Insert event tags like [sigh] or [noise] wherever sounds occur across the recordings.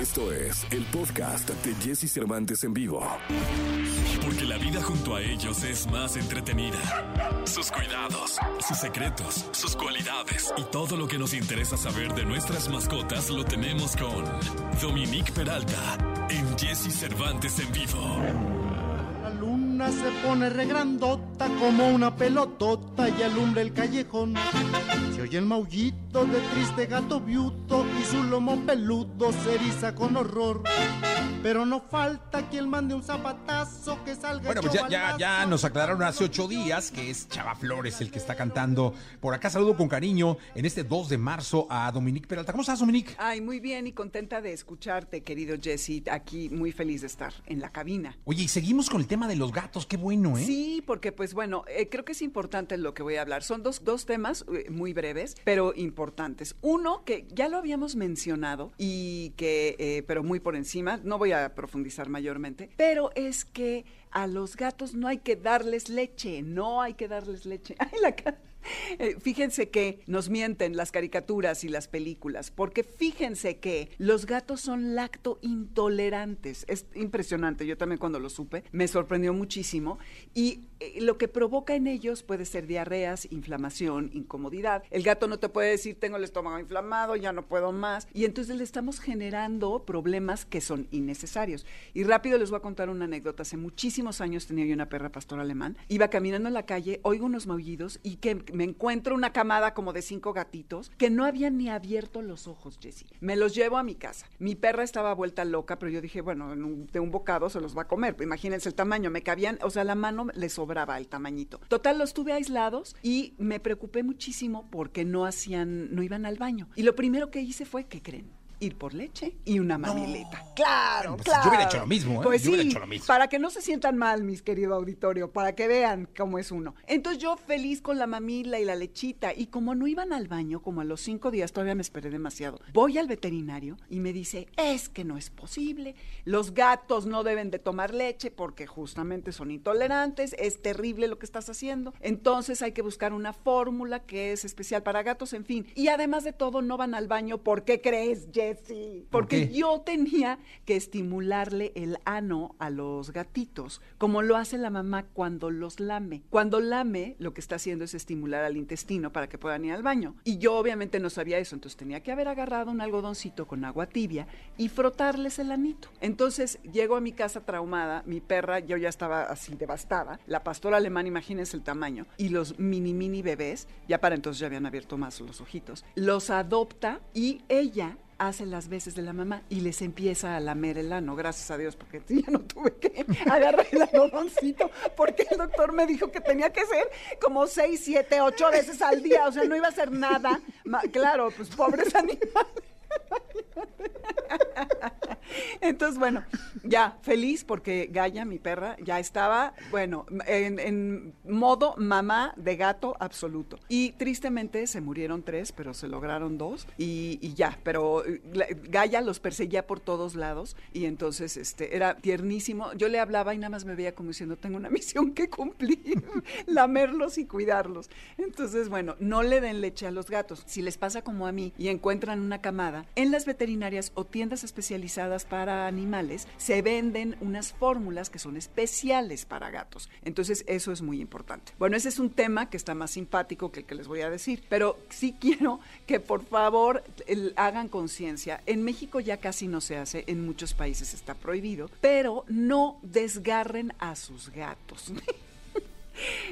Esto es el podcast de Jesse Cervantes en vivo. Porque la vida junto a ellos es más entretenida. Sus cuidados, sus secretos, sus cualidades y todo lo que nos interesa saber de nuestras mascotas lo tenemos con Dominique Peralta en Jesse Cervantes en vivo. Se pone regrandota como una pelotota y alumbra el callejón. Se oye el maullito de triste gato viuto y su lomo peludo se eriza con horror. Pero no falta quien mande un zapatazo que salga Bueno, pues ya, ya, ya nos aclararon hace ocho días que es Chava Flores el que está cantando. Por acá saludo con cariño en este 2 de marzo a Dominique Peralta. ¿Cómo estás, Dominique? Ay, muy bien y contenta de escucharte, querido Jesse. Aquí muy feliz de estar en la cabina. Oye, y seguimos con el tema de los gatos. Qué bueno, ¿eh? Sí, porque pues bueno, eh, creo que es importante lo que voy a hablar. Son dos, dos temas eh, muy breves, pero importantes. Uno que ya lo habíamos mencionado y que, eh, pero muy por encima, no voy a profundizar mayormente, pero es que a los gatos no hay que darles leche, no hay que darles leche. [laughs] Ay, la cara. [laughs] Eh, fíjense que nos mienten las caricaturas y las películas, porque fíjense que los gatos son lacto intolerantes. Es impresionante, yo también cuando lo supe me sorprendió muchísimo y eh, lo que provoca en ellos puede ser diarreas, inflamación, incomodidad. El gato no te puede decir tengo el estómago inflamado, ya no puedo más y entonces le estamos generando problemas que son innecesarios. Y rápido les voy a contar una anécdota. Hace muchísimos años tenía yo una perra pastor alemán. Iba caminando en la calle, oigo unos maullidos y que me encuentro una camada como de cinco gatitos que no habían ni abierto los ojos, Jessie. Me los llevo a mi casa. Mi perra estaba vuelta loca, pero yo dije, bueno, en un- de un bocado se los va a comer. Imagínense el tamaño, me cabían, o sea, la mano le sobraba el tamañito. Total, los tuve aislados y me preocupé muchísimo porque no hacían, no iban al baño. Y lo primero que hice fue, ¿qué creen? Ir por leche y una mamileta. Claro, Bueno, pues claro. yo hubiera hecho lo mismo, ¿eh? Pues Yo hubiera sí, hecho lo mismo. para que no se sientan mal, mis querido auditorio, para que vean cómo es uno. Entonces yo feliz con la mamila y la lechita, y como no iban al baño, como a los cinco días, todavía me esperé demasiado, voy al veterinario y me dice, es que no es posible, los gatos no deben de tomar leche porque justamente son intolerantes, es terrible lo que estás haciendo, entonces hay que buscar una fórmula que es especial para gatos, en fin. Y además de todo, no van al baño, ¿por qué crees, ¿Por Porque yo tenía que estimularle el ano a los gatitos, como lo hace la mamá cuando los lame. Cuando lame, lo que está haciendo es estimular al intestino para que puedan ir al baño. Y yo obviamente no sabía eso, entonces tenía que haber agarrado un algodoncito con agua tibia y frotarles el anito. Entonces llego a mi casa traumada, mi perra, yo ya estaba así devastada, la pastora alemana, imagínense el tamaño, y los mini mini bebés, ya para entonces ya habían abierto más los ojitos, los adopta y ella hace las veces de la mamá y les empieza a lamer el ano, gracias a Dios, porque [laughs] ya no tuve que [laughs] agarrar el algodoncito, porque el doctor me dijo que tenía que ser como seis, siete, ocho veces al día, o sea, no iba a hacer nada. Ma- claro, pues pobres [laughs] animales. [laughs] Entonces, bueno, ya feliz porque Gaia, mi perra, ya estaba, bueno, en, modo mamá de gato absoluto. Y tristemente se murieron tres, pero se lograron dos y, ya, pero eh, la- Gaia los perseguía por todos lados y entonces este era tiernísimo. Yo le hablaba y nada más me veía como diciendo, tengo una [laughs] misión que cumplir, lamerlos y cuidarlos. Entonces, bueno, no le den leche a los gatos. Si les pasa como a mí y encuentran una camada, en las veterinarias o tiendas especializadas para animales se venden unas fórmulas que son especiales para gatos. Entonces, eso es muy importante. Bueno, ese es un tema que está más simpático que el que les voy a decir, pero sí [laughs] quiero que por favor hagan conciencia. En México ya casi no se hace, en muchos países está prohibido, pero no desgarren a sus gatos. [laughs]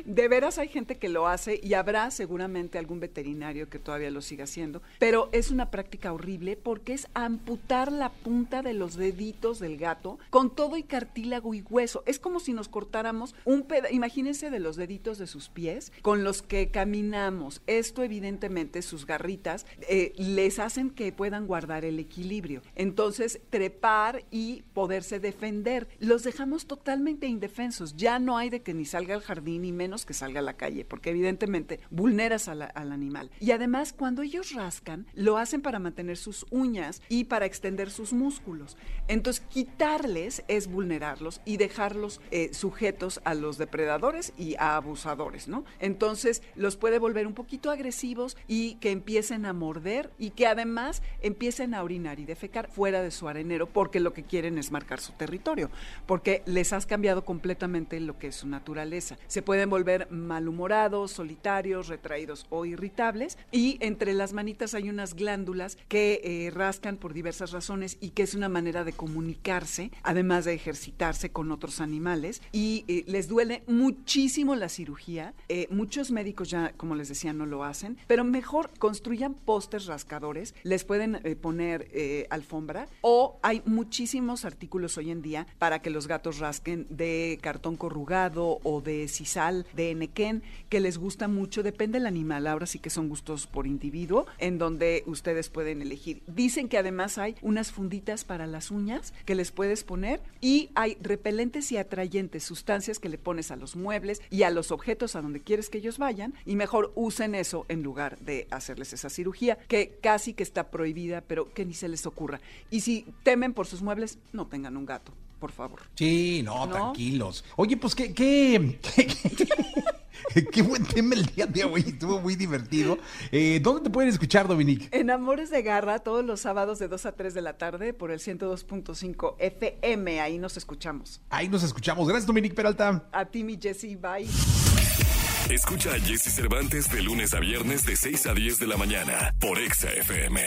De veras hay gente que lo hace y habrá seguramente algún veterinario que todavía lo siga haciendo, pero es una práctica horrible porque es amputar la punta de los deditos del gato con todo y cartílago y hueso. Es como si nos cortáramos un pedazo, imagínense de los deditos de sus pies con los que caminamos. Esto evidentemente sus garritas eh, les hacen que puedan guardar el equilibrio. Entonces trepar y poderse defender. Los dejamos totalmente indefensos. Ya no hay de que ni salga al jardín ni menos que salga a la calle, porque evidentemente vulneras al animal. Y además, cuando ellos rascan, lo hacen para mantener sus uñas y para extender sus músculos. Entonces, quitarles es vulnerarlos y dejarlos eh, sujetos a los depredadores y a abusadores, ¿no? Entonces, los puede volver un poquito agresivos y que empiecen a morder y que además empiecen a orinar y defecar fuera de su arenero porque lo que quieren es marcar su territorio, porque les has cambiado completamente lo que es su naturaleza. Se pueden volver malhumorados, solitarios, retraídos o irritables. Y entre las manitas hay unas glándulas que eh, rascan por diversas razones y que es una manera de comunicarse, además de ejercitarse con otros animales. Y eh, les duele muchísimo la cirugía. Eh, muchos médicos ya, como les decía, no lo hacen, pero mejor construyan postes rascadores, les pueden poner alfombra o hay muchísimos artículos hoy en día para que los gatos rasquen de cartón corrugado o de sisal, de enequén, que les gusta mucho, depende del animal, ahora sí que son gustos por individuo, en donde ustedes pueden elegir. Dicen que además hay unas funditas para las uñas que les puedes poner y hay repelentes y atrayentes, sustancias que le pones a los muebles y a los objetos a donde quieres que ellos vayan y mejor usen eso en lugar de hacerles esa cirugía que casi que está prohibida, pero que ni se les ocurra. Y si temen por sus muebles, no tengan un gato, por favor. Sí, no, tranquilos. Oye, pues qué, qué, qué, buen tema el día de hoy, estuvo muy divertido. Eh, ¿Dónde te pueden escuchar, Dominique? En Amores de Garra, todos los sábados de 2 a 3 de la tarde por el 102.5 FM, ahí nos escuchamos. Ahí nos escuchamos. Gracias, Dominique Peralta. A ti, mi Jessy, bye. Escucha a Jesse Cervantes de lunes a viernes de 6 a 10 de la mañana por Exa FM.